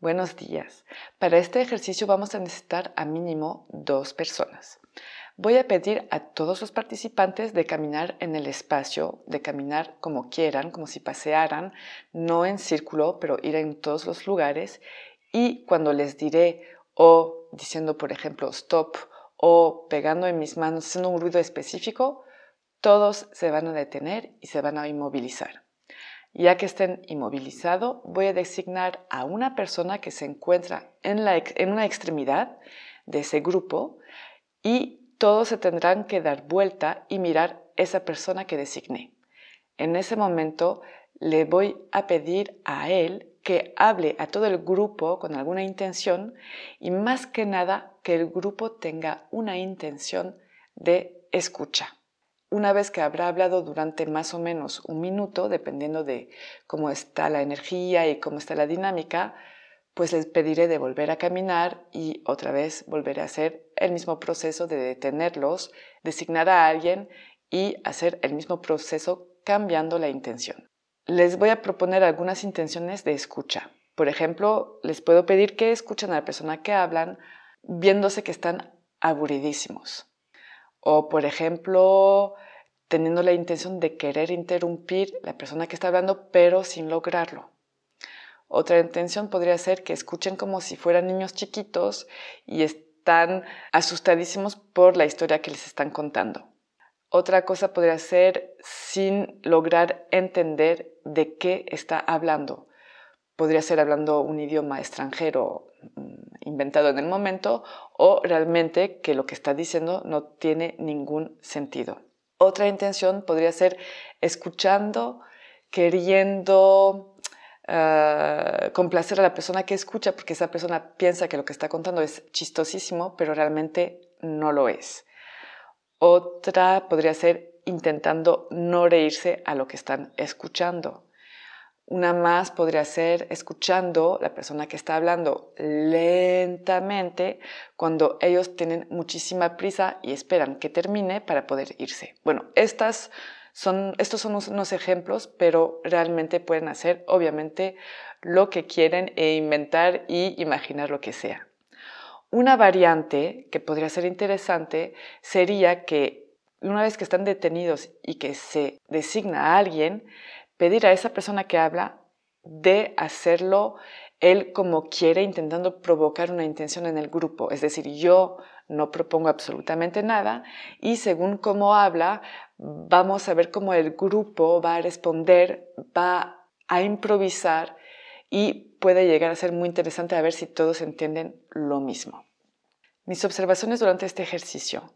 Buenos días. Para este ejercicio vamos a necesitar a mínimo dos personas. Voy a pedir a todos los participantes de caminar en el espacio, de caminar como quieran, como si pasearan, no en círculo, pero ir en todos los lugares. Y cuando les diré o diciendo, por ejemplo, stop o pegando en mis manos, haciendo un ruido específico, todos se van a detener y se van a inmovilizar. Ya que estén inmovilizados, voy a designar a una persona que se encuentra en, en una extremidad de ese grupo y todos se tendrán que dar vuelta y mirar esa persona que designé. En ese momento le voy a pedir a él que hable a todo el grupo con alguna intención y más que nada que el grupo tenga una intención de escucha. Una vez que habrá hablado durante más o menos un minuto, dependiendo de cómo está la energía y cómo está la dinámica, pues les pediré de volver a caminar y otra vez volveré a hacer el mismo proceso de detenerlos, designar a alguien y hacer el mismo proceso cambiando la intención. Les voy a proponer algunas intenciones de escucha. Por ejemplo, les puedo pedir que escuchen a la persona que hablan viéndose que están aburridísimos. O, por ejemplo, teniendo la intención de querer interrumpir la persona que está hablando, pero sin lograrlo. Otra intención podría ser que escuchen como si fueran niños chiquitos y están asustadísimos por la historia que les están contando. Otra cosa podría ser sin lograr entender de qué está hablando. Podría ser hablando un idioma extranjero inventado en el momento o realmente que lo que está diciendo no tiene ningún sentido. Otra intención podría ser escuchando, queriendo ah, complacer a la persona que escucha porque esa persona piensa que lo que está contando es chistosísimo, pero realmente no lo es. Otra podría ser intentando no reírse a lo que están escuchando. Una más podría ser escuchando la persona que está hablando lentamente cuando ellos tienen muchísima prisa y esperan que termine para poder irse. Bueno, estas son, estos son unos ejemplos, pero realmente pueden hacer obviamente lo que quieren e inventar y imaginar lo que sea. Una variante que podría ser interesante sería que una vez que están detenidos y que se designa a alguien, pedir a esa persona que habla de hacerlo él como quiere, intentando provocar una intención en el grupo. Es decir, yo no propongo absolutamente nada y según cómo habla, vamos a ver cómo el grupo va a responder, va a improvisar y puede llegar a ser muy interesante a ver si todos entienden lo mismo. Mis observaciones durante este ejercicio.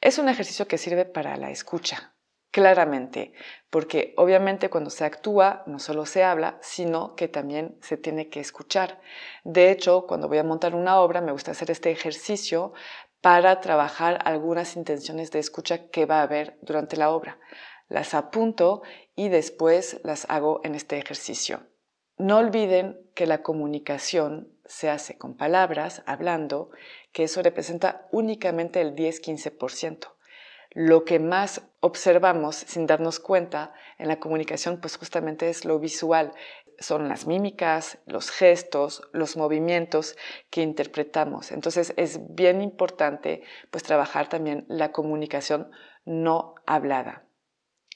Es un ejercicio que sirve para la escucha, claramente, porque obviamente cuando se actúa no solo se habla, sino que también se tiene que escuchar. De hecho, cuando voy a montar una obra me gusta hacer este ejercicio para trabajar algunas intenciones de escucha que va a haber durante la obra. Las apunto y después las hago en este ejercicio. No olviden que la comunicación se hace con palabras, hablando, que eso representa únicamente el 10-15% lo que más observamos sin darnos cuenta en la comunicación, pues justamente es lo visual. Son las mímicas, los gestos, los movimientos que interpretamos. Entonces es bien importante pues trabajar también la comunicación no hablada.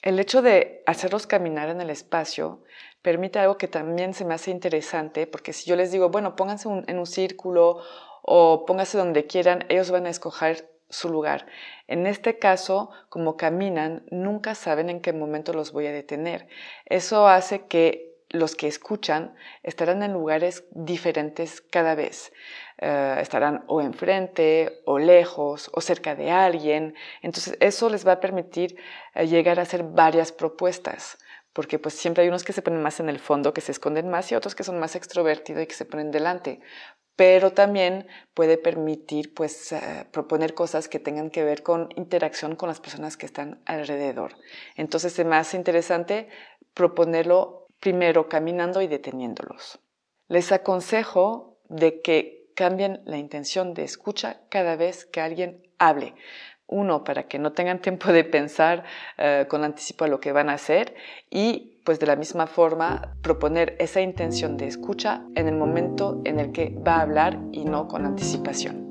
El hecho de hacerlos caminar en el espacio permite algo que también se me hace interesante, porque si yo les digo, bueno, pónganse en un círculo o pónganse donde quieran, ellos van a escoger su lugar. En este caso, como caminan, nunca saben en qué momento los voy a detener. Eso hace que los que escuchan estarán en lugares diferentes cada vez. eh, estarán o enfrente o lejos o cerca de alguien. Entonces eso les va a permitir eh, llegar a hacer varias propuestas porque pues siempre hay unos que se ponen más en el fondo, que se esconden más, y otros que son más extrovertidos y que se ponen delante. Pero también puede permitir pues eh, proponer cosas que tengan que ver con interacción con las personas que están alrededor. Entonces es más interesante proponerlo primero caminando y deteniéndolos. Les aconsejo de que cambien la intención de escucha cada vez que alguien hable. Uno, para que no tengan tiempo de pensar eh, con anticipo a lo que van a hacer y pues de la misma forma proponer esa intención de escucha en el momento en el que va a hablar y no con anticipación.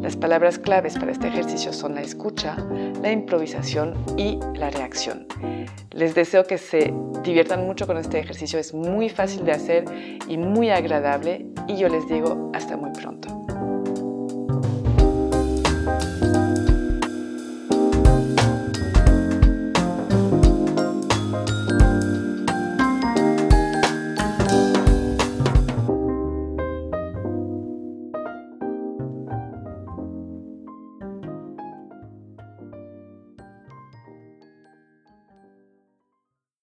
Las palabras claves para este ejercicio son la escucha, la improvisación y la reacción. Les deseo que se diviertan mucho con este ejercicio, es muy fácil de hacer y muy agradable y yo les digo hasta muy pronto.